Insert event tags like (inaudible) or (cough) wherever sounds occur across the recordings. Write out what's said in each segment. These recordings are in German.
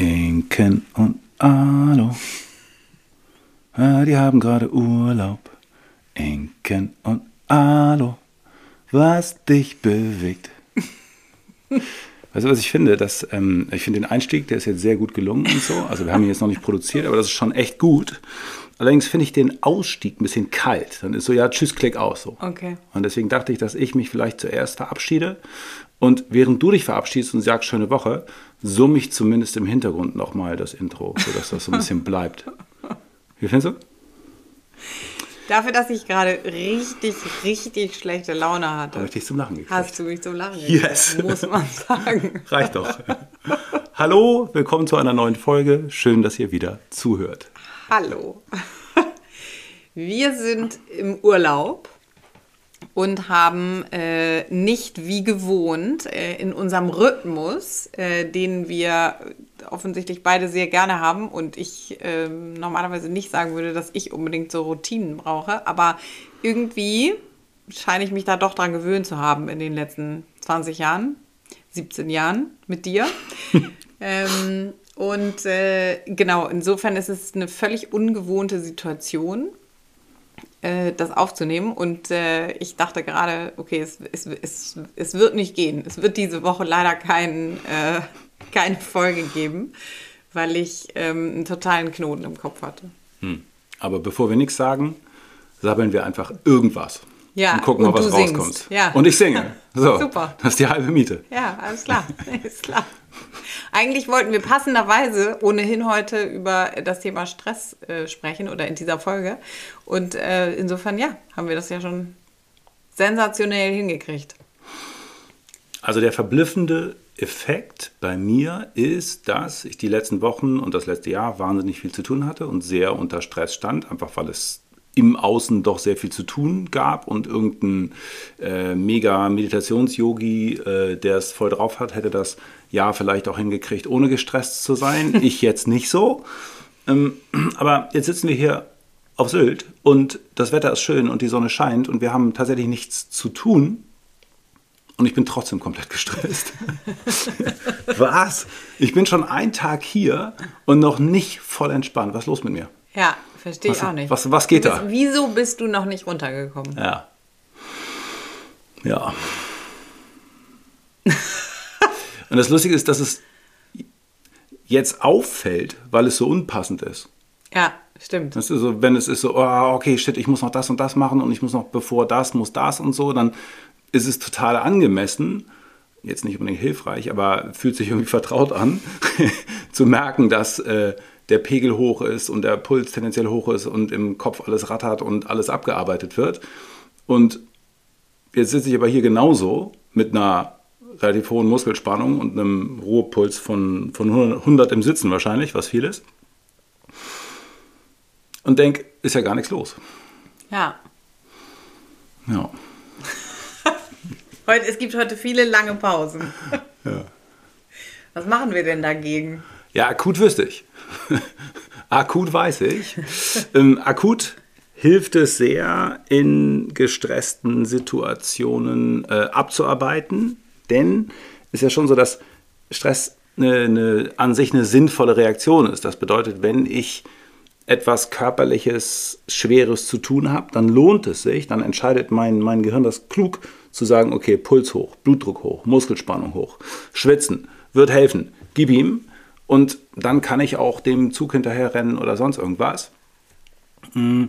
Inken und Alo. Ah, die haben gerade Urlaub. Inken und Alo. Was dich bewegt. (laughs) Weißt du, was ich finde? Dass, ähm, ich finde den Einstieg, der ist jetzt sehr gut gelungen und so. Also wir haben ihn jetzt noch nicht produziert, aber das ist schon echt gut. Allerdings finde ich den Ausstieg ein bisschen kalt. Dann ist so, ja, tschüss, klick aus. So. Okay. Und deswegen dachte ich, dass ich mich vielleicht zuerst verabschiede. Und während du dich verabschiedest und sagst, schöne Woche, summe ich zumindest im Hintergrund nochmal das Intro, sodass das so ein bisschen bleibt. Wie findest du? Dafür, dass ich gerade richtig, richtig schlechte Laune hatte, Habe ich dich zum Lachen gekriegt. hast du mich zum Lachen Yes. gekriegt, muss man (laughs) sagen. Reicht doch. Hallo, willkommen zu einer neuen Folge. Schön, dass ihr wieder zuhört. Hallo. Wir sind im Urlaub und haben äh, nicht wie gewohnt äh, in unserem Rhythmus, äh, den wir offensichtlich beide sehr gerne haben und ich ähm, normalerweise nicht sagen würde, dass ich unbedingt so Routinen brauche, aber irgendwie scheine ich mich da doch dran gewöhnt zu haben in den letzten 20 Jahren, 17 Jahren mit dir. (laughs) ähm, und äh, genau, insofern ist es eine völlig ungewohnte Situation, äh, das aufzunehmen. Und äh, ich dachte gerade, okay, es, es, es, es wird nicht gehen. Es wird diese Woche leider kein, äh, keine Folge geben, weil ich ähm, einen totalen Knoten im Kopf hatte. Hm. Aber bevor wir nichts sagen, sabbeln wir einfach irgendwas. Ja, und gucken und was du singst. rauskommt. Ja. Und ich singe. (laughs) So, Super. Das ist die halbe Miete. Ja, alles klar. (laughs) ist klar. Eigentlich wollten wir passenderweise ohnehin heute über das Thema Stress äh, sprechen oder in dieser Folge. Und äh, insofern, ja, haben wir das ja schon sensationell hingekriegt. Also der verblüffende Effekt bei mir ist, dass ich die letzten Wochen und das letzte Jahr wahnsinnig viel zu tun hatte und sehr unter Stress stand, einfach weil es im Außen doch sehr viel zu tun gab und irgendein äh, mega Meditations-Yogi, äh, der es voll drauf hat, hätte das Jahr vielleicht auch hingekriegt, ohne gestresst zu sein. (laughs) Ich jetzt nicht so. Ähm, aber jetzt sitzen wir hier auf Sylt und das Wetter ist schön und die Sonne scheint und wir haben tatsächlich nichts zu tun. Und ich bin trotzdem komplett gestresst. (laughs) Was? Ich bin schon einen Tag hier und noch nicht voll entspannt. Was ist los mit mir? Ja, verstehe ich auch nicht. was- was geht bist, da? Wieso bist du noch nicht runtergekommen? Ja. Ja. Und das Lustige ist, dass es jetzt auffällt, weil es so unpassend ist. Ja, stimmt. Das ist so, wenn es ist so, oh, okay, shit, ich muss noch das und das machen und ich muss noch bevor das, muss das und so, dann ist es total angemessen, jetzt nicht unbedingt hilfreich, aber fühlt sich irgendwie vertraut an, (laughs) zu merken, dass äh, der Pegel hoch ist und der Puls tendenziell hoch ist und im Kopf alles rattert und alles abgearbeitet wird. Und jetzt sitze ich aber hier genauso mit einer relativ hohen Muskelspannung und einem Ruhepuls von, von 100 im Sitzen wahrscheinlich, was viel ist. Und denke, ist ja gar nichts los. Ja. Ja. Heute, es gibt heute viele lange Pausen. Ja. Was machen wir denn dagegen? Ja, akut wüsste ich. (laughs) akut weiß ich. ähm, akut hilft es sehr, in gestressten Situationen äh, abzuarbeiten, denn ist ja schon so, dass Stress eine, eine, an sich eine sinnvolle Reaktion ist. Das bedeutet, wenn ich etwas körperliches, schweres zu tun habe, dann lohnt es sich, dann entscheidet mein, mein Gehirn das klug zu sagen, okay, Puls hoch, Blutdruck hoch, Muskelspannung hoch, schwitzen, wird helfen, gib ihm und dann kann ich auch dem Zug hinterher rennen oder sonst irgendwas. Mm,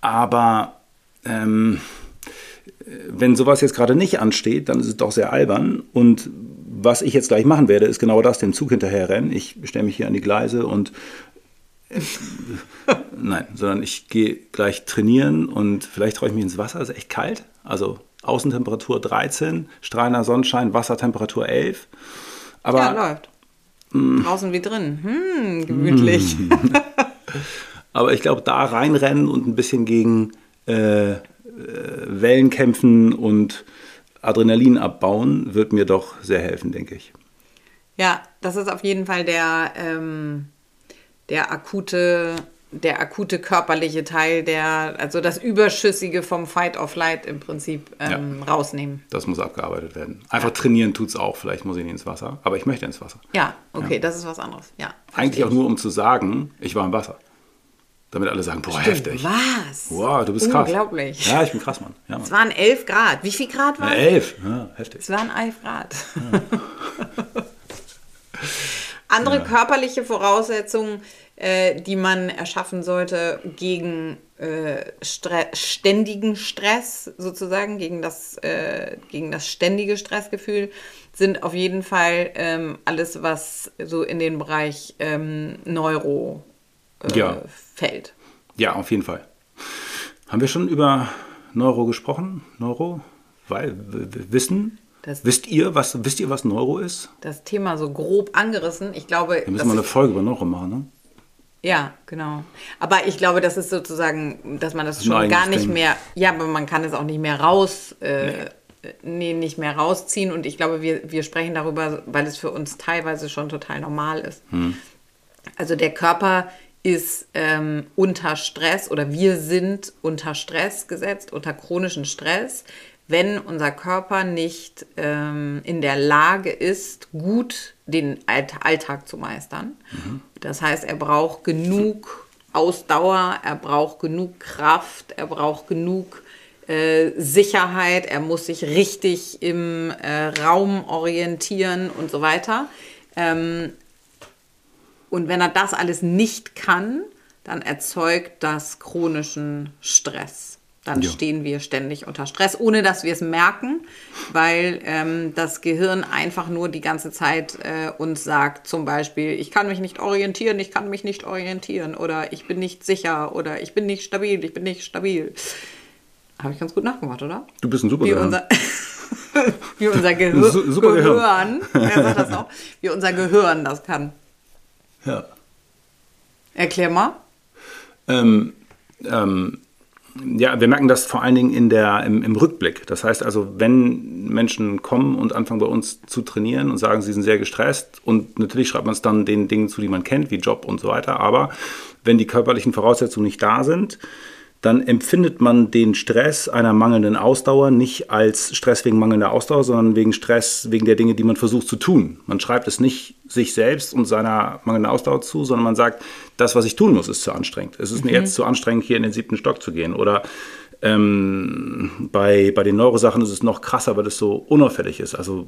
Aber ähm, wenn sowas jetzt gerade nicht ansteht, dann ist es doch sehr albern. Und was ich jetzt gleich machen werde, ist genau das, dem Zug hinterher rennen. Ich stelle mich hier an die Gleise und (laughs) nein, sondern ich gehe gleich trainieren und vielleicht traue ich mich ins Wasser, es ist echt kalt. Also Außentemperatur 13, strahlender Sonnenschein, Wassertemperatur 11. Aber ja, läuft. Draußen wie drin. Hm, gemütlich. (laughs) Aber ich glaube, da reinrennen und ein bisschen gegen äh, äh, Wellen kämpfen und Adrenalin abbauen, wird mir doch sehr helfen, denke ich. Ja, das ist auf jeden Fall der, ähm, der akute der akute körperliche Teil, der, also das Überschüssige vom Fight or Flight im Prinzip ähm, rausnehmen. Das muss abgearbeitet werden. Einfach trainieren tut es auch. Vielleicht muss ich nicht ins Wasser. Aber ich möchte ins Wasser. Ja, okay, das ist was anderes. Ja, Eigentlich auch nur, um zu sagen, ich war im Wasser. Damit alle sagen, boah, heftig. Was? Wow, du bist krass. Unglaublich. Ja, ich bin krass, Mann. Ja, Es Mann. waren 11 Grad. Wie viel Grad waren Ja, es? elf. Ja, heftig. Es waren 11 Grad. (laughs) Andere körperliche Voraussetzungen, äh, die man erschaffen sollte gegen äh, Stre ständigen Stress, sozusagen, gegen das, äh, gegen das ständige Stressgefühl, sind auf jeden Fall ähm, alles, was so in den Bereich ähm, Neuro äh, Ja. fällt. Ja, auf jeden Fall. Haben wir schon über Neuro gesprochen? Neuro? Weil, Wissen? Das- wisst ihr, was, wisst ihr, was Neuro ist? Das Thema so grob angerissen. Ich glaube, Wir müssen mal eine Folge über Neuro machen, ne? Ja, genau. Aber ich glaube, das ist sozusagen, dass man das schon gar nicht mehr, ja, aber man kann es auch nicht mehr raus, äh, nee. nicht mehr rausziehen. Und ich glaube, wir, wir sprechen darüber, weil es für uns teilweise schon total normal ist. Hm. Also der Körper ist ähm, unter Stress oder wir sind unter Stress gesetzt, unter chronischen Stress, wenn unser Körper nicht ähm, in der Lage ist, gut den Alltag zu meistern. Das heißt, er braucht genug Ausdauer, er braucht genug Kraft, er braucht genug äh, Sicherheit, er muss sich richtig im äh, Raum orientieren und so weiter. Ähm, und wenn er das alles nicht kann, dann erzeugt das chronischen Stress. Dann Ja. stehen wir ständig unter Stress, ohne dass wir es merken, weil ähm, das Gehirn einfach nur die ganze Zeit äh, uns sagt, zum Beispiel, ich kann mich nicht orientieren, ich kann mich nicht orientieren oder ich bin nicht sicher oder ich bin nicht stabil, ich bin nicht stabil. Habe ich ganz gut nachgemacht, oder? Du bist ein super Wie unser, (laughs) wie unser (laughs) Gehir Su- super Gehirn, wer sagt das noch? (laughs) Wie unser Gehirn das kann. Ja. Erklär mal. Ähm, ähm, ja, wir merken das vor allen Dingen in der, im, im Rückblick. Das heißt also, wenn Menschen kommen und anfangen bei uns zu trainieren und sagen, sie sind sehr gestresst und natürlich schreibt man es dann den Dingen zu, die man kennt, wie Job und so weiter, aber wenn die körperlichen Voraussetzungen nicht da sind, dann empfindet man den Stress einer mangelnden Ausdauer nicht als Stress wegen mangelnder Ausdauer, sondern wegen Stress wegen der Dinge, die man versucht zu tun. Man schreibt es nicht sich selbst und seiner mangelnden Ausdauer zu, sondern man sagt, das, was ich tun muss, ist zu anstrengend. Es ist mir jetzt zu anstrengend, hier in den siebten Stock zu gehen. Oder ähm, bei, bei den Neurosachen ist es noch krasser, weil es so unauffällig ist. Also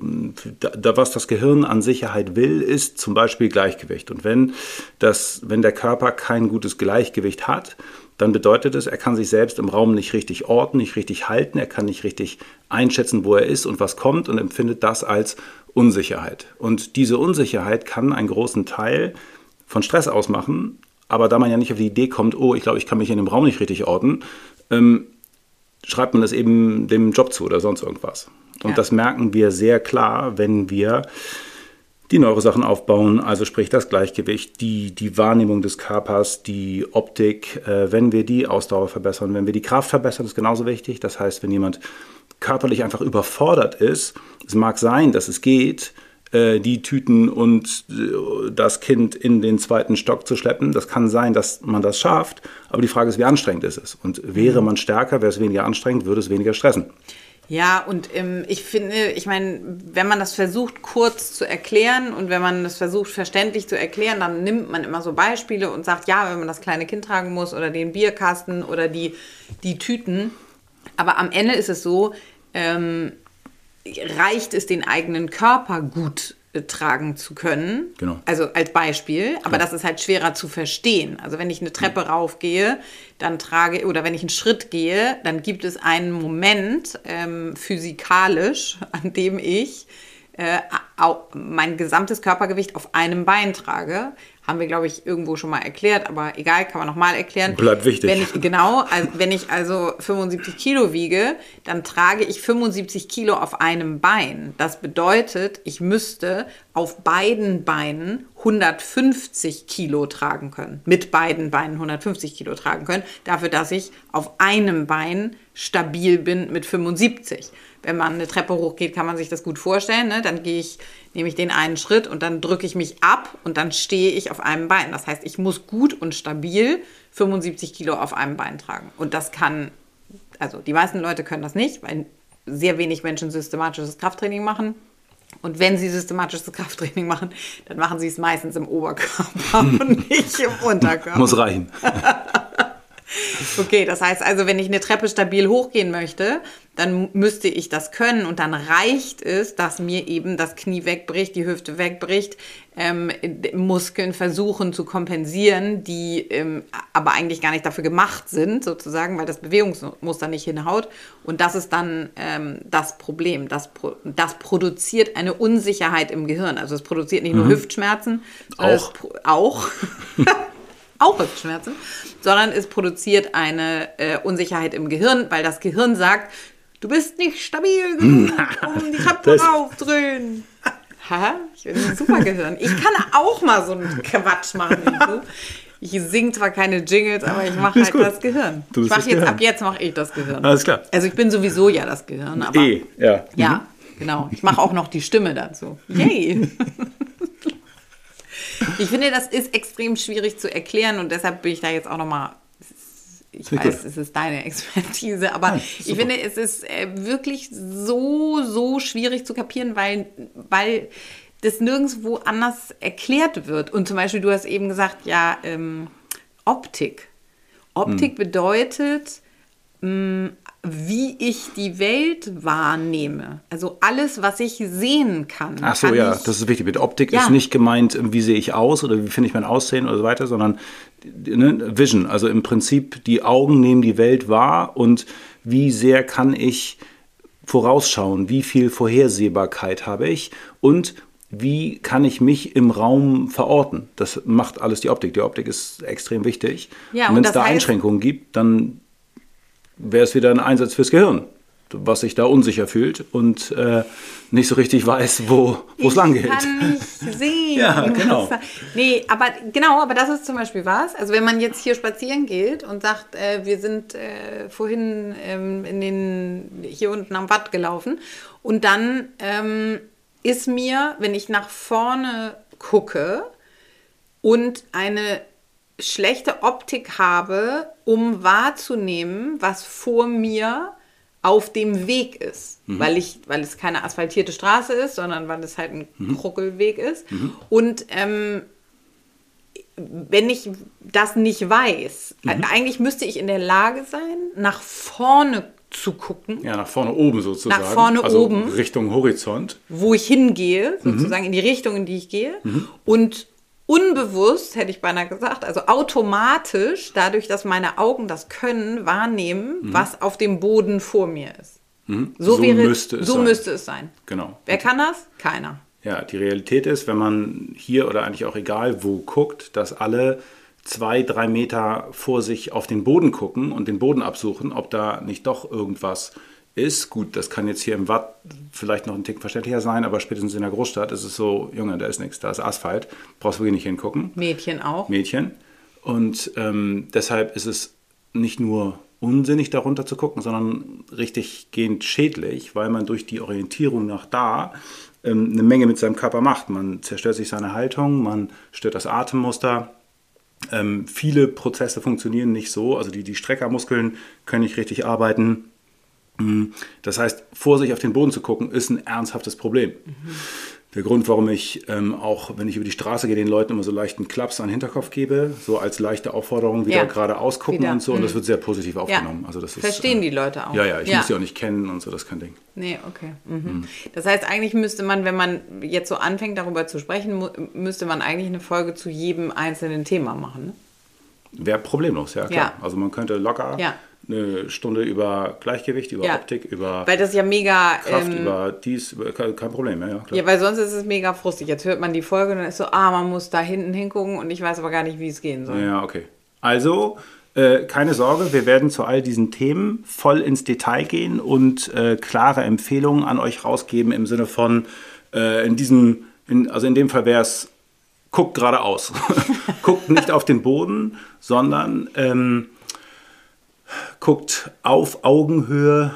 da, da, was das Gehirn an Sicherheit will, ist zum Beispiel Gleichgewicht. Und wenn, das, wenn der Körper kein gutes Gleichgewicht hat, dann bedeutet es, er kann sich selbst im Raum nicht richtig orten, nicht richtig halten, er kann nicht richtig einschätzen, wo er ist und was kommt und empfindet das als Unsicherheit. Und diese Unsicherheit kann einen großen Teil von Stress ausmachen, aber da man ja nicht auf die Idee kommt, oh, ich glaube, ich kann mich in dem Raum nicht richtig orten, ähm, schreibt man das eben dem Job zu oder sonst irgendwas. Und Ja. das merken wir sehr klar, wenn wir die Neurosachen aufbauen, also sprich das Gleichgewicht, die, die Wahrnehmung des Körpers, die Optik, äh, wenn wir die Ausdauer verbessern, wenn wir die Kraft verbessern, ist genauso wichtig. Das heißt, wenn jemand körperlich einfach überfordert ist, es mag sein, dass es geht, äh, die Tüten und äh, das Kind in den zweiten Stock zu schleppen. Das kann sein, dass man das schafft, aber die Frage ist, wie anstrengend ist es? Und wäre man stärker, wäre es weniger anstrengend, würde es weniger stressen. Ja, und ähm, ich finde, ich meine, wenn man das versucht kurz zu erklären und wenn man das versucht verständlich zu erklären, dann nimmt man immer so Beispiele und sagt, ja, wenn man das kleine Kind tragen muss oder den Bierkasten oder die, die Tüten. Aber am Ende ist es so, ähm, reicht es den eigenen Körper gut tragen zu können. Genau. Also als Beispiel, aber das ist halt schwerer zu verstehen. Also wenn ich eine Treppe raufgehe, dann trage oder wenn ich einen Schritt gehe, dann gibt es einen Moment ähm, physikalisch, (laughs) an dem ich äh, mein gesamtes Körpergewicht auf einem Bein trage. Haben wir, glaube ich, irgendwo schon mal erklärt, aber egal, kann man nochmal erklären. Bleibt wichtig. Wenn ich, genau, also wenn ich also 75 Kilo wiege, dann trage ich 75 Kilo auf einem Bein. Das bedeutet, ich müsste auf beiden Beinen 150 Kilo tragen können. Mit beiden Beinen 150 Kilo tragen können. Dafür, dass ich auf einem Bein stabil bin mit 75. Wenn man eine Treppe hochgeht, kann man sich das gut vorstellen. Ne? Dann gehe ich nehme ich den einen Schritt und dann drücke ich mich ab und dann stehe ich auf einem Bein. Das heißt, ich muss gut und stabil 75 Kilo auf einem Bein tragen. Und das kann, also die meisten Leute können das nicht, weil sehr wenig Menschen systematisches Krafttraining machen. Und wenn sie systematisches Krafttraining machen, dann machen sie es meistens im Oberkörper und nicht im Unterkörper. Muss reichen. (laughs) Okay, das heißt also, wenn ich eine Treppe stabil hochgehen möchte, dann müsste ich das können und dann reicht es, dass mir eben das Knie wegbricht, die Hüfte wegbricht, ähm, Muskeln versuchen zu kompensieren, die ähm, aber eigentlich gar nicht dafür gemacht sind, sozusagen, weil das Bewegungsmuster nicht hinhaut. Und das ist dann ähm, das Problem. Das, das produziert eine Unsicherheit im Gehirn. Also es produziert nicht nur mhm. Hüftschmerzen, auch. auch. (laughs) auch Hüftschmerzen, sondern es produziert eine äh, Unsicherheit im Gehirn, weil das Gehirn sagt, du bist nicht stabil (laughs) genug, um die Treppe raufdrehen. Haha, ich bin ein super Gehirn. Ich kann auch mal so einen Quatsch machen. Ich singe zwar keine Jingles, aber ich mache halt gut. das Gehirn. Du ich mach jetzt, Gehirn. ab jetzt mache ich das Gehirn. Alles klar. Also ich bin sowieso ja das Gehirn. Aber E, ja. Ja, Mhm. genau. Ich mache auch noch die Stimme dazu. Yay! (laughs) Ich finde, das ist extrem schwierig zu erklären und deshalb bin ich da jetzt auch nochmal. Ich Sehr weiß, gut. es ist deine Expertise, aber Nein, ich finde, es ist äh, wirklich so, so schwierig zu kapieren, weil, weil das nirgendwo anders erklärt wird. Und zum Beispiel, du hast eben gesagt, ja, ähm, Optik. Optik Hm. bedeutet, mh, wie ich die Welt wahrnehme. Also alles, was ich sehen kann. Ach so, kann ja, ich, das ist wichtig. Mit Optik Ja. ist nicht gemeint, wie sehe ich aus oder wie finde ich mein Aussehen oder so weiter, sondern ne, Vision. Also im Prinzip, die Augen nehmen die Welt wahr und wie sehr kann ich vorausschauen, wie viel Vorhersehbarkeit habe ich und wie kann ich mich im Raum verorten. Das macht alles die Optik. Die Optik ist extrem wichtig. Ja, und und wenn es da heißt- Einschränkungen gibt, dann wäre es wieder ein Einsatz fürs Gehirn, was sich da unsicher fühlt und äh, nicht so richtig weiß, wo es lang geht. Ich kann nicht sehen. (laughs) Ja, genau. Nee, aber genau, aber das ist zum Beispiel was. Also wenn man jetzt hier spazieren geht und sagt, äh, wir sind äh, vorhin ähm, in den, hier unten am Watt gelaufen und dann ähm, ist mir, wenn ich nach vorne gucke und eine schlechte Optik habe, um wahrzunehmen, was vor mir auf dem Weg ist, weil ich, weil es keine asphaltierte Straße ist, sondern weil es halt ein Kruckelweg ist. Und ähm, wenn ich das nicht weiß, äh, eigentlich müsste ich in der Lage sein, nach vorne zu gucken, Ja, nach vorne oben sozusagen. Nach vorne also oben. Richtung Horizont. wo ich hingehe, sozusagen in die Richtung, in die ich gehe. Und unbewusst, hätte ich beinahe gesagt, also automatisch, dadurch, dass meine Augen das können, wahrnehmen, was auf dem Boden vor mir ist. So, So wäre, müsste es so sein. müsste es sein. Genau. Wer kann das? Keiner. Ja, die Realität ist, wenn man hier oder eigentlich auch egal wo guckt, dass alle zwei, drei Meter vor sich auf den Boden gucken und den Boden absuchen, ob da nicht doch irgendwas ist. Gut, das kann jetzt hier im Watt vielleicht noch ein Tick verständlicher sein, aber spätestens in der Großstadt ist es so, Junge, da ist nichts, da ist Asphalt, brauchst wirklich nicht hingucken. Mädchen auch. Mädchen. Und ähm, deshalb ist es nicht nur unsinnig darunter zu gucken, sondern richtig gehend schädlich, weil man durch die Orientierung nach da ähm, eine Menge mit seinem Körper macht. Man zerstört sich seine Haltung, man stört das Atemmuster. Ähm, viele Prozesse funktionieren nicht so, also die, die Streckermuskeln können nicht richtig arbeiten. Mm, Das heißt, vor sich auf den Boden zu gucken, ist ein ernsthaftes Problem. Der Grund, warum ich ähm, auch, wenn ich über die Straße gehe, den Leuten immer so leichten Klaps an den Hinterkopf gebe, so als leichte Aufforderung, wieder Ja. geradeaus gucken Wieder. und so. Und das Mhm. wird sehr positiv Ja. aufgenommen. Also das ist, Verstehen äh, die Leute auch. Ja, ja, ich Ja. muss die auch nicht kennen und so, das ist kein Ding. Nee, okay. Mhm. Das heißt, eigentlich müsste man, wenn man jetzt so anfängt, darüber zu sprechen, müsste man eigentlich eine Folge zu jedem einzelnen Thema machen. Ne? Wäre problemlos, ja klar. Ja. Also man könnte locker Ja. Eine Stunde über Gleichgewicht, über Ja. Optik, über Weil das ja mega. Kraft, ähm, über dies, über, kein Problem, ja, ja klar. ja, weil sonst ist es mega frustig. Jetzt hört man die Folge und dann ist so, ah, man muss da hinten hingucken und ich weiß aber gar nicht, wie es gehen soll. Ja, okay. Also, äh, keine Sorge, wir werden zu all diesen Themen voll ins Detail gehen und äh, klare Empfehlungen an euch rausgeben im Sinne von, äh, in diesem, in, also in dem Fall wäre es, guckt geradeaus. (laughs) guckt nicht auf den Boden, sondern ähm, guckt auf Augenhöhe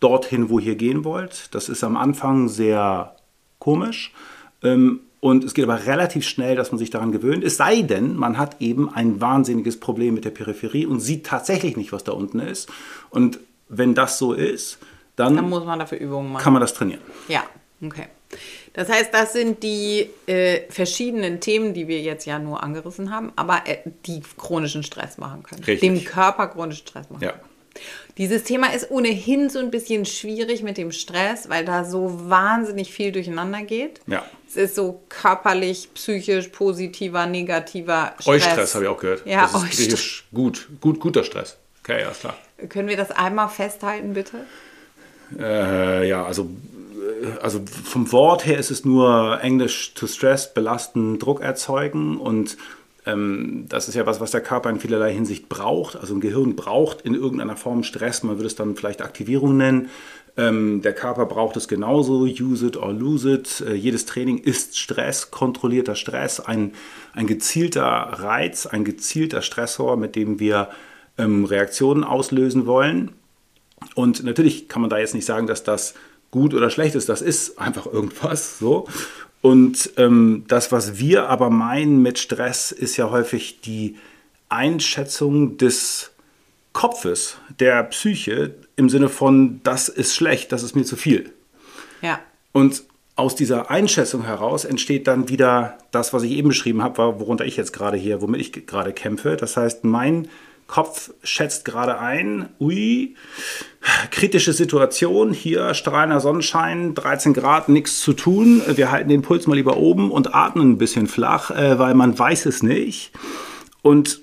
dorthin, wo ihr gehen wollt. Das ist am Anfang sehr komisch. Ähm, und es geht aber relativ schnell, dass man sich daran gewöhnt. Es sei denn, man hat eben ein wahnsinniges Problem mit der Peripherie und sieht tatsächlich nicht, was da unten ist. Und wenn das so ist, dann, Dann muss man dafür Übungen machen. kann man das trainieren. Ja, okay. Das heißt, das sind die äh, verschiedenen Themen, die wir jetzt ja nur angerissen haben, aber äh, die chronischen Stress machen können. Richtig. Dem Körper chronischen Stress machen. Ja. Dieses Thema ist ohnehin so ein bisschen schwierig mit dem Stress, weil da so wahnsinnig viel durcheinander geht. Ja. Es ist so körperlich, psychisch, positiver, negativer Stress. Eustress habe ich auch gehört. Ja, das ist griechisch gut, gut, guter Stress. Okay, ja, ist klar. Können wir das einmal festhalten, bitte? Äh, ja, also, also vom Wort her ist es nur Englisch to stress, belasten, Druck erzeugen und ähm, das ist ja was, was der Körper in vielerlei Hinsicht braucht. Also ein Gehirn braucht in irgendeiner Form Stress, man würde es dann vielleicht Aktivierung nennen. Ähm, der Körper braucht es genauso, use it or lose it. Äh, jedes Training ist Stress, kontrollierter Stress, ein, ein gezielter Reiz, ein gezielter Stressor, mit dem wir ähm, Reaktionen auslösen wollen. Und natürlich kann man da jetzt nicht sagen, dass das gut oder schlecht ist. Das ist einfach irgendwas so. Und ähm, das, was wir aber meinen mit Stress, ist ja häufig die Einschätzung des Kopfes, der Psyche, im Sinne von, das ist schlecht, das ist mir zu viel. Ja. Und aus dieser Einschätzung heraus entsteht dann wieder das, was ich eben beschrieben habe, worunter ich jetzt gerade hier, womit ich gerade kämpfe. Das heißt, mein Kopf schätzt gerade ein, ui, kritische Situation, hier strahlender Sonnenschein, 13 Grad, nichts zu tun. Wir halten den Puls mal lieber oben und atmen ein bisschen flach, äh, weil man weiß es nicht. Und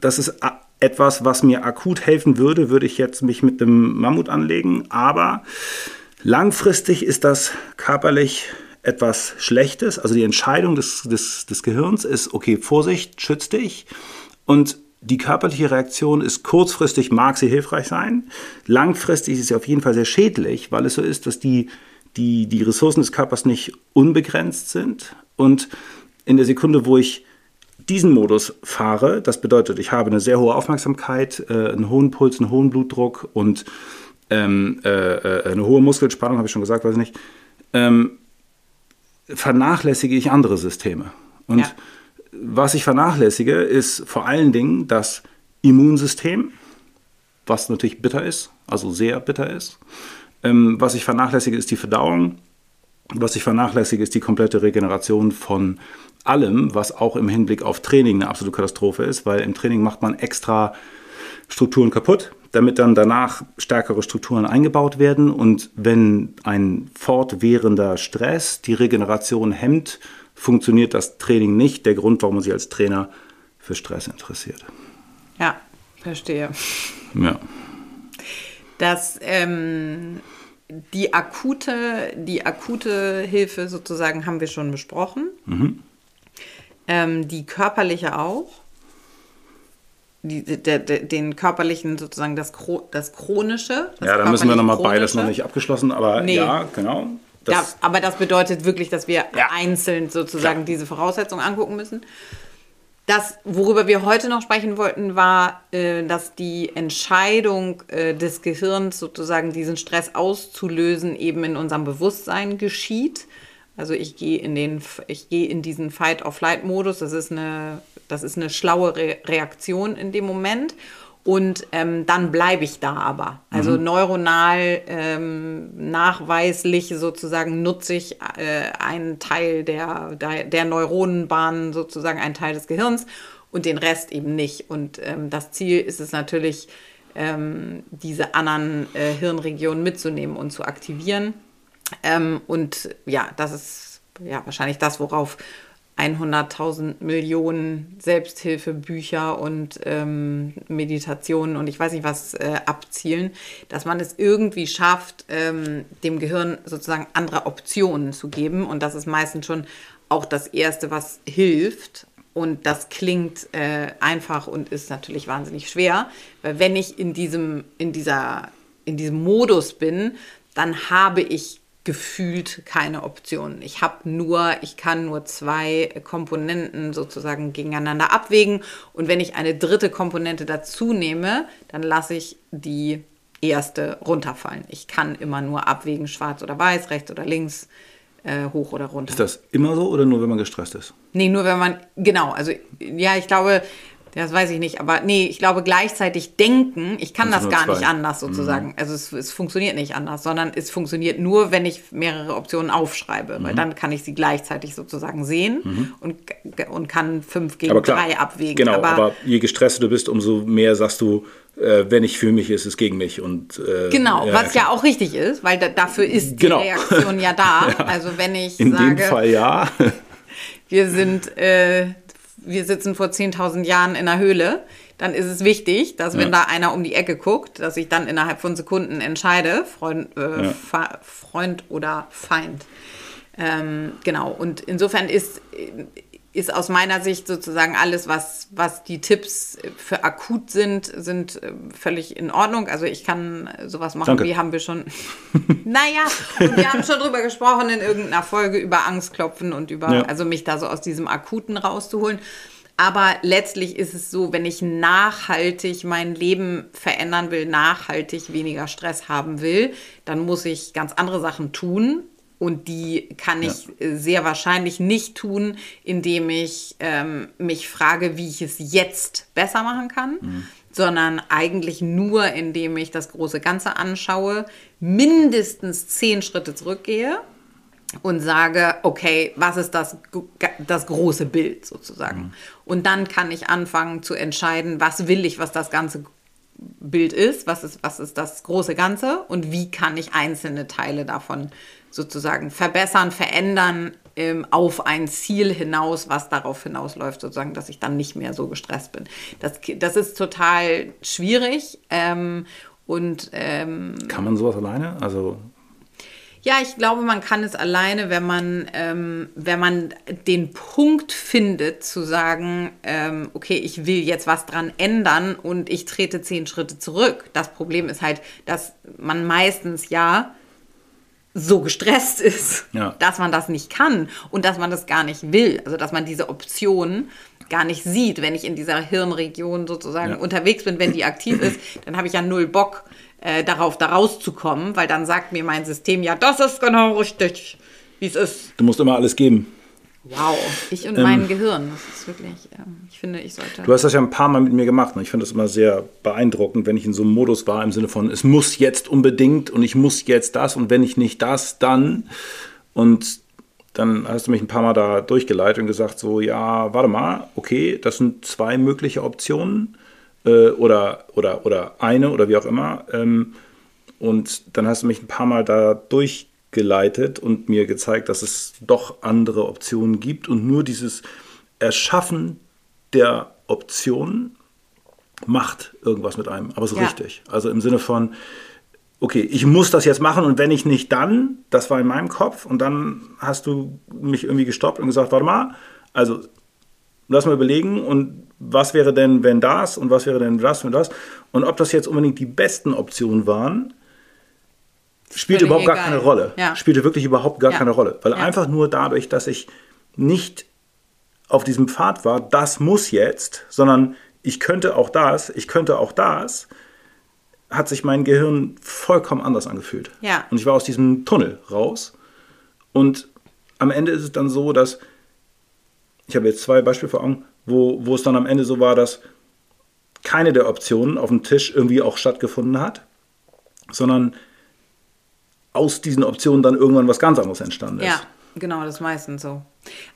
das ist etwas, was mir akut helfen würde, würde ich jetzt mich mit dem Mammut anlegen. Aber langfristig ist das körperlich etwas Schlechtes. Also die Entscheidung des, des, des Gehirns ist, okay, Vorsicht, schütz dich. Und die körperliche Reaktion ist kurzfristig, mag sie hilfreich sein. Langfristig ist sie auf jeden Fall sehr schädlich, weil es so ist, dass die, die, die Ressourcen des Körpers nicht unbegrenzt sind. Und in der Sekunde, wo ich diesen Modus fahre, das bedeutet, ich habe eine sehr hohe Aufmerksamkeit, äh, einen hohen Puls, einen hohen Blutdruck und ähm, äh, äh, eine hohe Muskelspannung, habe ich schon gesagt, weiß ich nicht, ähm, vernachlässige ich andere Systeme. Und Ja. Was ich vernachlässige, ist vor allen Dingen das Immunsystem, was natürlich bitter ist, also sehr bitter ist. Ähm, was ich vernachlässige, ist die Verdauung. Was ich vernachlässige, ist die komplette Regeneration von allem, was auch im Hinblick auf Training eine absolute Katastrophe ist, weil im Training macht man extra Strukturen kaputt, damit dann danach stärkere Strukturen eingebaut werden. Und wenn ein fortwährender Stress die Regeneration hemmt, funktioniert das Training nicht. Der Grund, warum man sich als Trainer für Stress interessiert. Ja, verstehe. Ja. dass ähm, die akute, die akute Hilfe sozusagen haben wir schon besprochen. Ähm, die körperliche auch. Die, der, der, den körperlichen sozusagen das, das chronische. Das Ja, da müssen wir nochmal beides noch nicht abgeschlossen, aber Nee. ja, genau. Ja, Das, aber das bedeutet wirklich, dass wir Ja. einzeln sozusagen Klar. diese Voraussetzungen angucken müssen. Das, worüber wir heute noch sprechen wollten, war, äh, dass die Entscheidung äh, des Gehirns sozusagen diesen Stress auszulösen eben in unserem Bewusstsein geschieht. Also ich gehe in den, ich gehe in diesen Fight-or-Flight-Modus. Das ist eine, das ist eine schlaue Re Reaktion in dem Moment. Und ähm, dann bleibe ich da aber. Also neuronal ähm, nachweislich sozusagen nutze ich äh, einen Teil der, der, der Neuronenbahnen, sozusagen einen Teil des Gehirns und den Rest eben nicht. Und ähm, das Ziel ist es natürlich, ähm, diese anderen äh, Hirnregionen mitzunehmen und zu aktivieren. Ähm, und ja, das ist ja wahrscheinlich das, worauf 100.000 Millionen Selbsthilfebücher und ähm, Meditationen und ich weiß nicht was äh, abzielen, dass man es irgendwie schafft, ähm, dem Gehirn sozusagen andere Optionen zu geben. Und das ist meistens schon auch das Erste, was hilft. Und das klingt äh, einfach und ist natürlich wahnsinnig schwer, weil wenn ich in diesem, in dieser, in diesem Modus bin, dann habe ich gefühlt keine Optionen. Ich habe nur, ich kann nur zwei Komponenten sozusagen gegeneinander abwägen und wenn ich eine dritte Komponente dazu nehme, dann lasse ich die erste runterfallen. Ich kann immer nur abwägen, schwarz oder weiß, rechts oder links, äh, hoch oder runter. Ist das immer so oder nur, wenn man gestresst ist? Nee, nur wenn man, genau, also ja, ich glaube, das weiß ich nicht, aber nee, ich glaube gleichzeitig denken, ich kann das gar zwei. nicht anders sozusagen. Also es, es funktioniert nicht anders, sondern es funktioniert nur, wenn ich mehrere Optionen aufschreibe, weil dann kann ich sie gleichzeitig sozusagen sehen und, und kann fünf gegen Aber klar, drei abwägen. genau, aber, je gestresster du bist, umso mehr sagst du, äh, wenn ich für mich ist, ist es gegen mich. Und, äh, Genau, was klar. ja auch richtig ist, weil da, dafür ist Genau. die Reaktion ja da. (laughs) Also wenn ich In sage, dem Fall ja. (laughs) wir sind, äh, wir sitzen vor 10.000 Jahren in einer Höhle, dann ist es wichtig, dass wenn da einer um die Ecke guckt, dass ich dann innerhalb von Sekunden entscheide, Freund, äh, Ja. Freund oder Feind. Ähm, genau, und insofern ist, ist aus meiner Sicht sozusagen alles, was, was die Tipps für akut sind, sind äh, völlig in Ordnung. Also ich kann sowas machen, Danke. wie haben wir schon, (laughs) naja, wir haben schon drüber gesprochen in irgendeiner Folge über Angstklopfen und über, Ja. also mich da so aus diesem Akuten rauszuholen. Aber letztlich ist es so, wenn ich nachhaltig mein Leben verändern will, nachhaltig weniger Stress haben will, dann muss ich ganz andere Sachen tun. Und die kann ich äh, sehr wahrscheinlich nicht tun, indem ich ähm, mich frage, wie ich es jetzt besser machen kann, sondern eigentlich nur, indem ich das große Ganze anschaue, mindestens zehn Schritte zurückgehe und sage, okay, was ist das, das große Bild sozusagen? Und dann kann ich anfangen zu entscheiden, was will ich, was das ganze Bild ist, was ist, was ist das große Ganze und wie kann ich einzelne Teile davon sozusagen verbessern, verändern ähm, auf ein Ziel hinaus, was darauf hinausläuft, sozusagen, dass ich dann nicht mehr so gestresst bin. Das, das ist total schwierig ähm, und ähm, Kann man sowas alleine? Also ja, ich glaube, man kann es alleine, wenn man, ähm, wenn man den Punkt findet, zu sagen, ähm, okay, ich will jetzt was dran ändern und ich trete zehn Schritte zurück. Das Problem ist halt, dass man meistens ja so gestresst ist, Ja. dass man das nicht kann und dass man das gar nicht will. Also dass man diese Option gar nicht sieht, wenn ich in dieser Hirnregion sozusagen Ja. unterwegs bin, wenn die aktiv ist, dann habe ich ja null Bock äh, darauf, da rauszukommen, weil dann sagt mir mein System, ja, das ist genau richtig, wie es ist. du musst immer alles geben. Wow, ich und mein Gehirn, das ist wirklich, ähm, ich finde, ich sollte... Du hast das ja ein paar Mal mit mir gemacht und ich finde das immer sehr beeindruckend, wenn ich in so einem Modus war, im Sinne von, es muss jetzt unbedingt und ich muss jetzt das und wenn ich nicht das, dann. Und dann hast du mich ein paar Mal da durchgeleitet und gesagt, so, ja, warte mal, okay, das sind zwei mögliche Optionen äh, oder, oder, oder eine oder wie auch immer. Ähm, und dann hast du mich ein paar Mal da durchgeleitet und mir gezeigt, dass es doch andere Optionen gibt. Und nur dieses Erschaffen der Optionen macht irgendwas mit einem, aber so Ja. richtig. Also im Sinne von, okay, ich muss das jetzt machen und wenn ich nicht dann, das war in meinem Kopf. Und dann hast du mich irgendwie gestoppt und gesagt, warte mal, also lass mal überlegen und was wäre denn, wenn das und was wäre denn das und das. Und ob das jetzt unbedingt die besten Optionen waren, spielte überhaupt gar keine Rolle. Ja. Spielte wirklich überhaupt gar Ja. keine Rolle, weil Ja. einfach nur dadurch, dass ich nicht auf diesem Pfad war, das muss jetzt, sondern ich könnte auch das, ich könnte auch das, hat sich mein Gehirn vollkommen anders angefühlt. Ja. Und ich war aus diesem Tunnel raus. Und am Ende ist es dann so, dass ich habe jetzt zwei Beispiele vor Augen, wo, wo es dann am Ende so war, dass keine der Optionen auf dem Tisch irgendwie auch stattgefunden hat, sondern aus diesen Optionen dann irgendwann was ganz anderes entstanden ist. Ja, genau, das ist meistens so.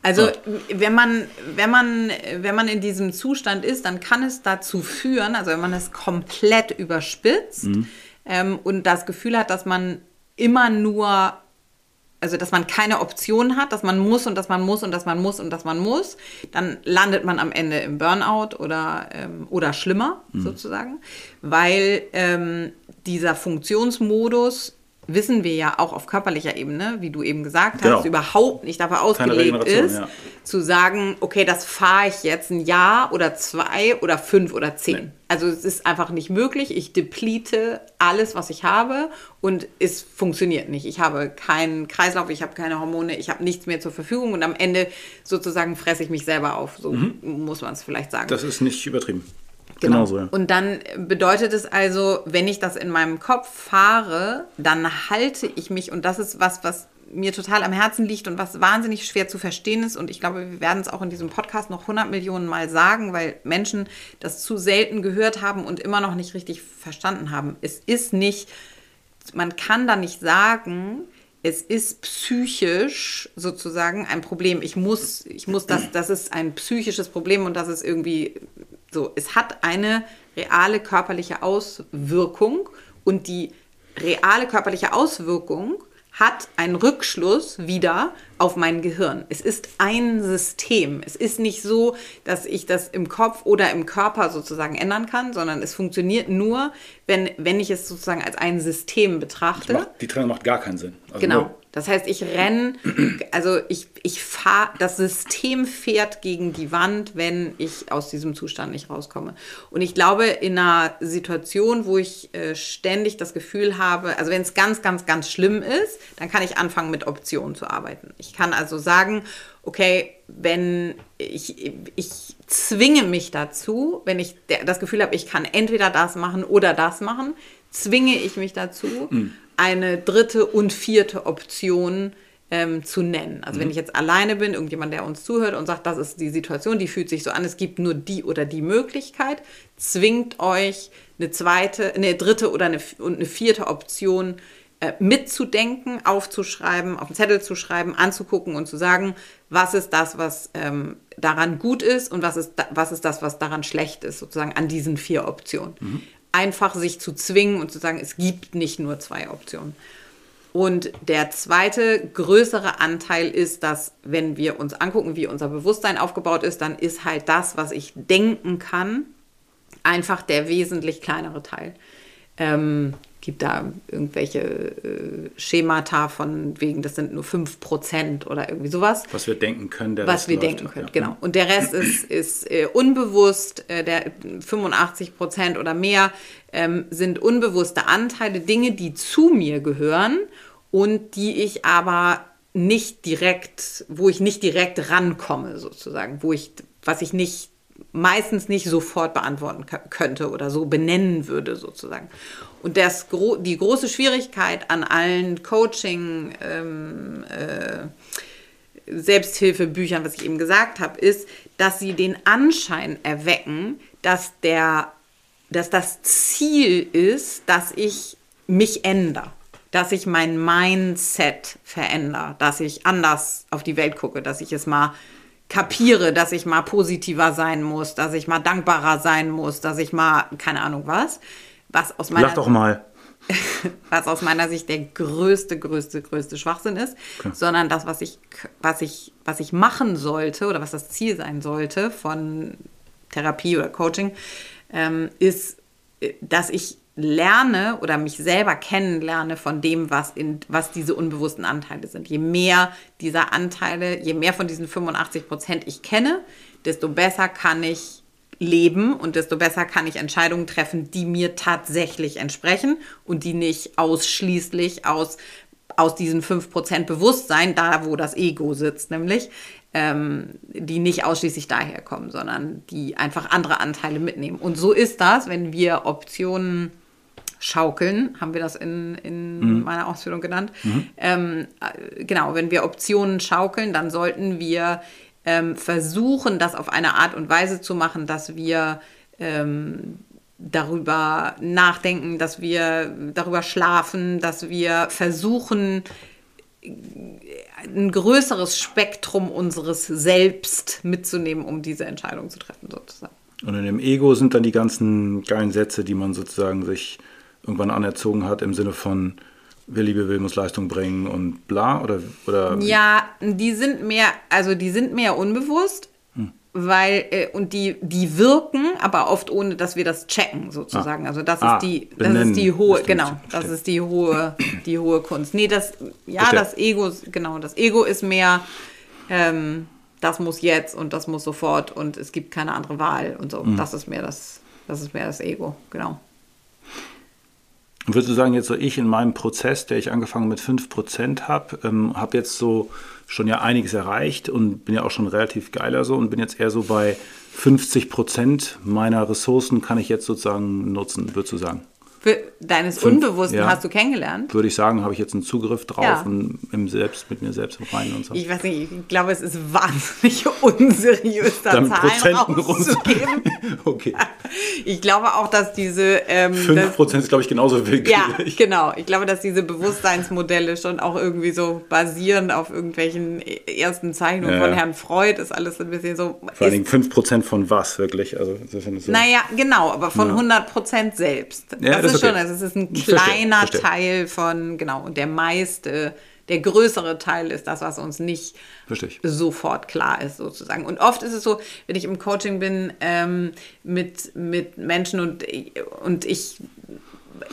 Also Ja. wenn man, wenn man, wenn man in diesem Zustand ist, dann kann es dazu führen, also wenn man es komplett überspitzt Mhm. ähm, und das Gefühl hat, dass man immer nur, also dass man keine Option hat, dass man muss und dass man muss und dass man muss und dass man muss, dann landet man am Ende im Burnout oder, ähm, oder schlimmer Mhm. sozusagen, weil ähm, dieser Funktionsmodus wissen wir ja auch auf körperlicher Ebene, wie du eben gesagt Genau. hast, überhaupt nicht dafür ausgelegt ist, ja. zu sagen, okay, das fahre ich jetzt ein Jahr oder zwei oder fünf oder zehn. Nee. Also es ist einfach nicht möglich. Ich deplete alles, was ich habe und es funktioniert nicht. Ich habe keinen Kreislauf, ich habe keine Hormone, ich habe nichts mehr zur Verfügung und am Ende sozusagen fresse ich mich selber auf. So muss man es vielleicht sagen. Mhm. Das ist nicht übertrieben. Genau. Genau so, ja. Und dann bedeutet es also, wenn ich das in meinem Kopf fahre, dann halte ich mich, und das ist was, was mir total am Herzen liegt und was wahnsinnig schwer zu verstehen ist. Und ich glaube, wir werden es auch in diesem Podcast noch 100 Millionen Mal sagen, weil Menschen das zu selten gehört haben und immer noch nicht richtig verstanden haben. Es ist nicht, man kann da nicht sagen, es ist psychisch sozusagen ein Problem. Ich muss, ich muss das, das ist ein psychisches Problem und das ist irgendwie so. Es hat eine reale körperliche Auswirkung und die reale körperliche Auswirkung hat einen Rückschluss wieder auf mein Gehirn. Es ist ein System. Es ist nicht so, dass ich das im Kopf oder im Körper sozusagen ändern kann, sondern es funktioniert nur, wenn, wenn ich es sozusagen als ein System betrachte. Macht, die Trennung macht gar keinen Sinn. Also genau. Das heißt, ich renne, also ich, ich fahre, das System fährt gegen die Wand, wenn ich aus diesem Zustand nicht rauskomme. Und ich glaube, in einer Situation, wo ich äh, ständig das Gefühl habe, also wenn es ganz, ganz, ganz schlimm ist, dann kann ich anfangen, mit Optionen zu arbeiten. Ich kann also sagen, okay, wenn ich, ich zwinge mich dazu, wenn ich das Gefühl habe, ich kann entweder das machen oder das machen, zwinge ich mich dazu, mhm. Eine dritte und vierte Option ähm, zu nennen. Also mhm. wenn ich jetzt alleine bin, irgendjemand, der uns zuhört und sagt, das ist die Situation, die fühlt sich so an, es gibt nur die oder die Möglichkeit, zwingt euch eine zweite, eine dritte oder eine, und eine vierte Option äh, mitzudenken, aufzuschreiben, auf den Zettel zu schreiben, anzugucken und zu sagen, was ist das, was ähm, daran gut ist und was ist, was ist das, was daran schlecht ist, sozusagen an diesen vier Optionen. Mhm einfach sich zu zwingen und zu sagen, es gibt nicht nur zwei Optionen. Und der zweite größere Anteil ist, dass wenn wir uns angucken, wie unser Bewusstsein aufgebaut ist, dann ist halt das, was ich denken kann, einfach der wesentlich kleinere Teil. Ähm, gibt da irgendwelche äh, Schemata von wegen, das sind nur 5% oder irgendwie sowas. Was wir denken können. Der was wir läuft, denken können, ja. genau. Und der Rest ist, (clears throat) ist äh, unbewusst, äh, der 85% oder mehr ähm, sind unbewusste Anteile, Dinge, die zu mir gehören und die ich aber nicht direkt, wo ich nicht direkt rankomme, sozusagen, wo ich, was ich nicht meistens nicht sofort beantworten könnte oder so benennen würde sozusagen. Und das, die große Schwierigkeit an allen Coaching, ähm, äh, Selbsthilfebüchern, was ich eben gesagt habe, ist, dass sie den Anschein erwecken, dass, der, dass das Ziel ist, dass ich mich ändere, dass ich mein Mindset verändere, dass ich anders auf die Welt gucke, dass ich es mal kapiere, dass ich mal positiver sein muss, dass ich mal dankbarer sein muss, dass ich mal, keine Ahnung was. Was aus meiner Lach doch mal. (laughs) was aus meiner Sicht der größte, größte, größte Schwachsinn ist, okay. sondern das, was ich, was, ich, was ich machen sollte oder was das Ziel sein sollte von Therapie oder Coaching, ähm, ist, äh, dass ich lerne oder mich selber kennenlerne von dem, was, in, was diese unbewussten Anteile sind. Je mehr dieser Anteile, je mehr von diesen 85 Prozent ich kenne, desto besser kann ich leben und desto besser kann ich Entscheidungen treffen, die mir tatsächlich entsprechen und die nicht ausschließlich aus, aus diesen 5% Bewusstsein, da wo das Ego sitzt, nämlich, ähm, die nicht ausschließlich daher kommen, sondern die einfach andere Anteile mitnehmen. Und so ist das, wenn wir Optionen schaukeln, haben wir das in, in mhm. meiner Ausführung genannt. Mhm. Ähm, äh, genau, wenn wir Optionen schaukeln, dann sollten wir ähm, versuchen, das auf eine Art und Weise zu machen, dass wir ähm, darüber nachdenken, dass wir darüber schlafen, dass wir versuchen, ein größeres Spektrum unseres Selbst mitzunehmen, um diese Entscheidung zu treffen, sozusagen. Und in dem Ego sind dann die ganzen geilen Sätze, die man sozusagen sich irgendwann anerzogen hat im Sinne von wer Liebe will, muss Leistung bringen und bla oder oder ja die sind mehr also die sind mehr unbewusst hm. weil äh, und die die wirken aber oft ohne dass wir das checken sozusagen ah. also das ah, ist die das ist die hohe ist genau das ist die hohe die hohe Kunst nee das ja Verstehe. das Ego genau das Ego ist mehr ähm, das muss jetzt und das muss sofort und es gibt keine andere Wahl und so hm. das ist mehr das das ist mehr das Ego genau würdest du sagen, jetzt so ich in meinem Prozess, der ich angefangen mit 5% habe, ähm, habe jetzt so schon ja einiges erreicht und bin ja auch schon relativ geiler so und bin jetzt eher so bei 50% meiner Ressourcen kann ich jetzt sozusagen nutzen, würdest du sagen? Für deines Fünf, Unbewussten ja. hast du kennengelernt? Würde ich sagen, habe ich jetzt einen Zugriff drauf Ja. und im Selbst, mit mir selbst im Reinen und so. Ich weiß nicht, ich glaube, es ist wahnsinnig (laughs) unseriös, da Zahlen Prozenten rauszugeben. (laughs) okay. (laughs) Ich glaube auch, dass diese... Ähm, das, 5% ist, glaube ich, genauso willkürlich. ja, (laughs) genau. Ich glaube, dass diese Bewusstseinsmodelle schon auch irgendwie so basieren auf irgendwelchen ersten Zeichnungen Ja. von Herrn Freud. Ist alles ein bisschen so... Vor allen Dingen 5% von was, wirklich? Also, so. Naja, genau, aber von 100 Prozent selbst. Ja, das, das ist okay. schon, also es ist ein Verstehe, kleiner verstehe. Teil von, genau, und der meiste, der größere Teil ist das, was uns nicht ich. sofort klar ist, sozusagen. Und oft ist es so, wenn ich im Coaching bin ähm, mit, mit Menschen und, und ich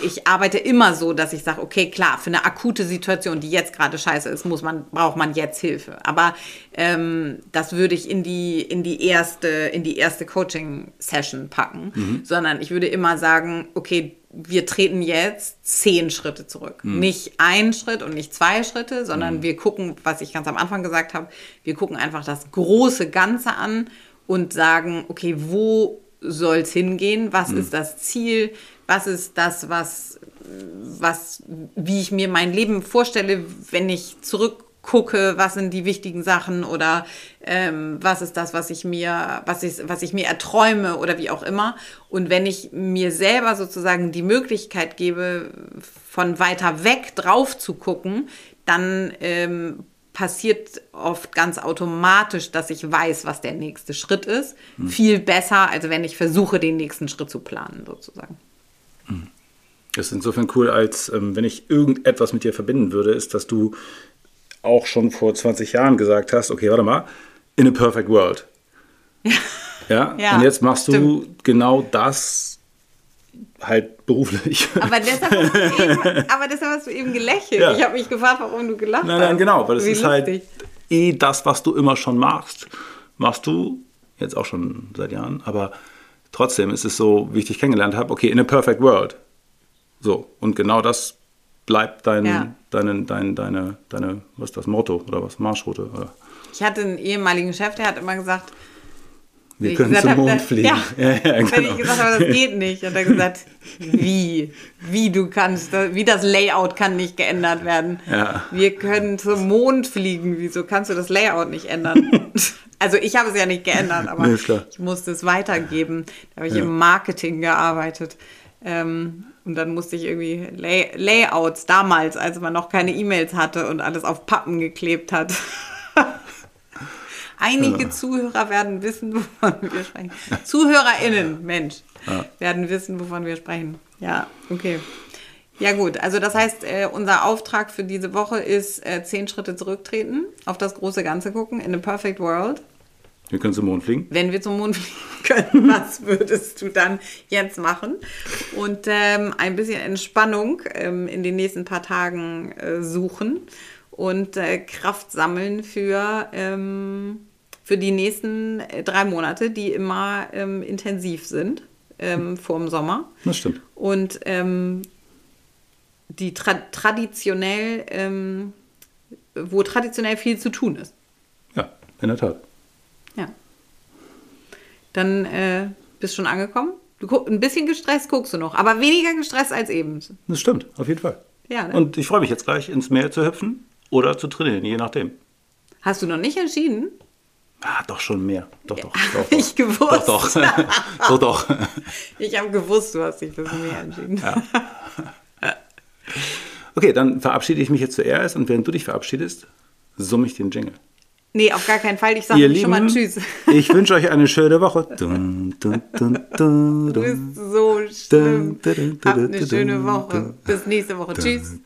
ich arbeite immer so, dass ich sage, okay, klar, für eine akute Situation, die jetzt gerade scheiße ist, muss man, braucht man jetzt Hilfe. Aber ähm, das würde ich in die, in die erste, in die erste Coaching-Session packen, sondern ich würde immer sagen, okay, wir treten jetzt zehn Schritte zurück. Nicht ein Schritt und nicht zwei Schritte, sondern wir gucken, was ich ganz am Anfang gesagt habe, wir gucken einfach das große Ganze an und sagen, okay, wo soll es hingehen? Was ist das Ziel? Was ist das, was, was, wie ich mir mein Leben vorstelle, wenn ich zurückgucke, was sind die wichtigen Sachen oder ähm, was ist das, was ich mir, was ich, was ich mir erträume oder wie auch immer. Und wenn ich mir selber sozusagen die Möglichkeit gebe, von weiter weg drauf zu gucken, dann ähm, passiert oft ganz automatisch, dass ich weiß, was der nächste Schritt ist. Viel besser, als wenn ich versuche, den nächsten Schritt zu planen, sozusagen. Das ist insofern cool, als ähm, wenn ich irgendetwas mit dir verbinden würde, ist, dass du auch schon vor 20 Jahren gesagt hast, okay, warte mal, in a perfect world. (laughs) Ja. Ja, Und jetzt machst du stimmt. genau das halt beruflich. Aber deshalb hast du eben, (laughs) aber deshalb hast du eben gelächelt. Ja. Ich habe mich gefragt, warum du gelacht Nein, hast. nein, genau, weil es ist halt eh das, was du immer schon machst, machst du jetzt auch schon seit Jahren, aber trotzdem ist es so, wie ich dich kennengelernt habe, okay, in a perfect world. So, und genau das bleibt dein, Ja. deine, deine, deine, deine, was ist das, Motto oder was, Marschroute? Oder? Ich hatte einen ehemaligen Chef, der hat immer gesagt, Wir können zum hab, Mond der- fliegen. Ja, (laughs) Ja, ja, wenn genau. ich gesagt habe, das geht nicht, hat er gesagt, (laughs) wie? Wie du kannst, wie das Layout kann nicht geändert werden. Ja. Wir können zum Mond fliegen, wieso kannst du das Layout nicht ändern? (laughs) Also ich habe es ja nicht geändert, aber Nee, ich musste es weitergeben. Da habe ich Ja. im Marketing gearbeitet. Ähm, und dann musste ich irgendwie Lay Layouts damals, als man noch keine E-Mails hatte und alles auf Pappen geklebt hat. (laughs) Einige Zuhörer werden wissen, wovon wir sprechen. ZuhörerInnen, Mensch, werden wissen, wovon wir sprechen. Ja, okay. Ja gut, also das heißt, äh, unser Auftrag für diese Woche ist äh, zehn Schritte zurücktreten, auf das große Ganze gucken, in a perfect world. Wir können zum Mond fliegen. Wenn wir zum Mond (laughs) fliegen können, was würdest du dann jetzt machen? Und ähm, ein bisschen Entspannung ähm, in den nächsten paar Tagen äh, suchen und äh, Kraft sammeln für, ähm, für die nächsten äh, drei Monate, die immer ähm, intensiv sind ähm, vor dem Sommer. Das stimmt. Und ähm, die tra traditionell, ähm, wo traditionell viel zu tun ist. Ja, in der Tat. Ja. Dann äh, bist schon angekommen. Du ein bisschen gestresst guckst du noch, aber weniger gestresst als eben. Das stimmt, auf jeden Fall. Ja, ne? Und ich freue mich jetzt gleich ins Meer zu hüpfen oder zu trainieren, je nachdem. Hast du noch nicht entschieden? Ah, doch schon mehr. Doch, doch. doch, (laughs) Hab ich gewusst. Doch, doch. (laughs) doch, doch. (laughs) Ich habe gewusst, du hast dich für mehr entschieden. Okay, dann verabschiede ich mich jetzt zuerst und während du dich verabschiedest, summe ich den Jingle. Nee, auf gar keinen Fall. Ich sage schon Lieben, mal Tschüss. ich wünsche euch eine schöne Woche. Dun, dun, dun, dun, Du bist so schlimm. Habt eine schöne Woche. Bis nächste Woche. Tschüss.